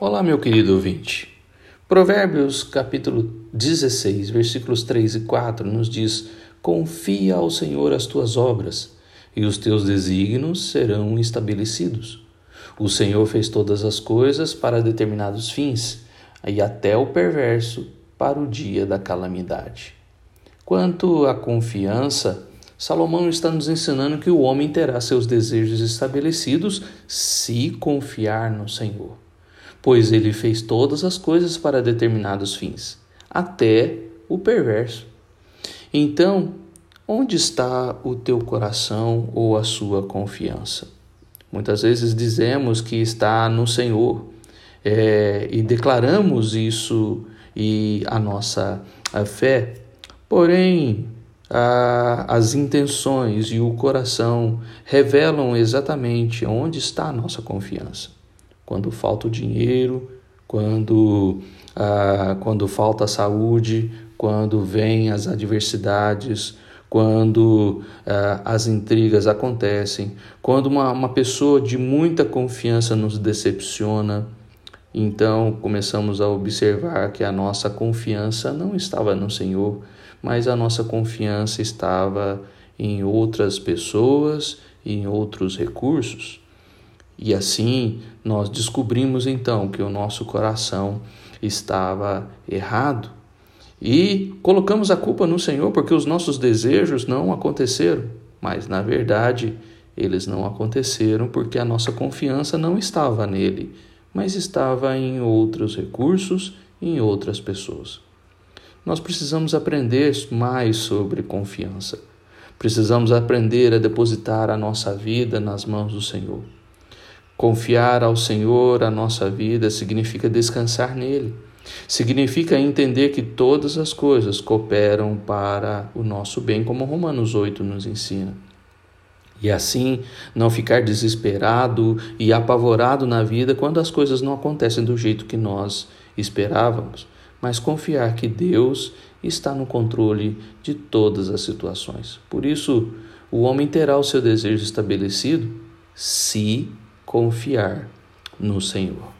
Olá, meu querido ouvinte. Provérbios capítulo 16, versículos 3 e 4 nos diz: Confia ao Senhor as tuas obras, e os teus desígnios serão estabelecidos. O Senhor fez todas as coisas para determinados fins, e até o perverso para o dia da calamidade. Quanto à confiança, Salomão está nos ensinando que o homem terá seus desejos estabelecidos se confiar no Senhor pois ele fez todas as coisas para determinados fins, até o perverso. Então, onde está o teu coração ou a sua confiança? Muitas vezes dizemos que está no Senhor é, e declaramos isso e a nossa a fé, porém as intenções e o coração revelam exatamente onde está a nossa confiança quando falta o dinheiro, quando, ah, quando falta a saúde, quando vêm as adversidades, quando ah, as intrigas acontecem, quando uma, uma pessoa de muita confiança nos decepciona. Então começamos a observar que a nossa confiança não estava no Senhor, mas a nossa confiança estava em outras pessoas, em outros recursos. E assim nós descobrimos então que o nosso coração estava errado e colocamos a culpa no Senhor porque os nossos desejos não aconteceram, mas na verdade eles não aconteceram porque a nossa confiança não estava nele, mas estava em outros recursos, em outras pessoas. Nós precisamos aprender mais sobre confiança. Precisamos aprender a depositar a nossa vida nas mãos do Senhor. Confiar ao Senhor a nossa vida significa descansar nele. Significa entender que todas as coisas cooperam para o nosso bem, como Romanos 8 nos ensina. E assim, não ficar desesperado e apavorado na vida quando as coisas não acontecem do jeito que nós esperávamos, mas confiar que Deus está no controle de todas as situações. Por isso, o homem terá o seu desejo estabelecido se confiar no Senhor.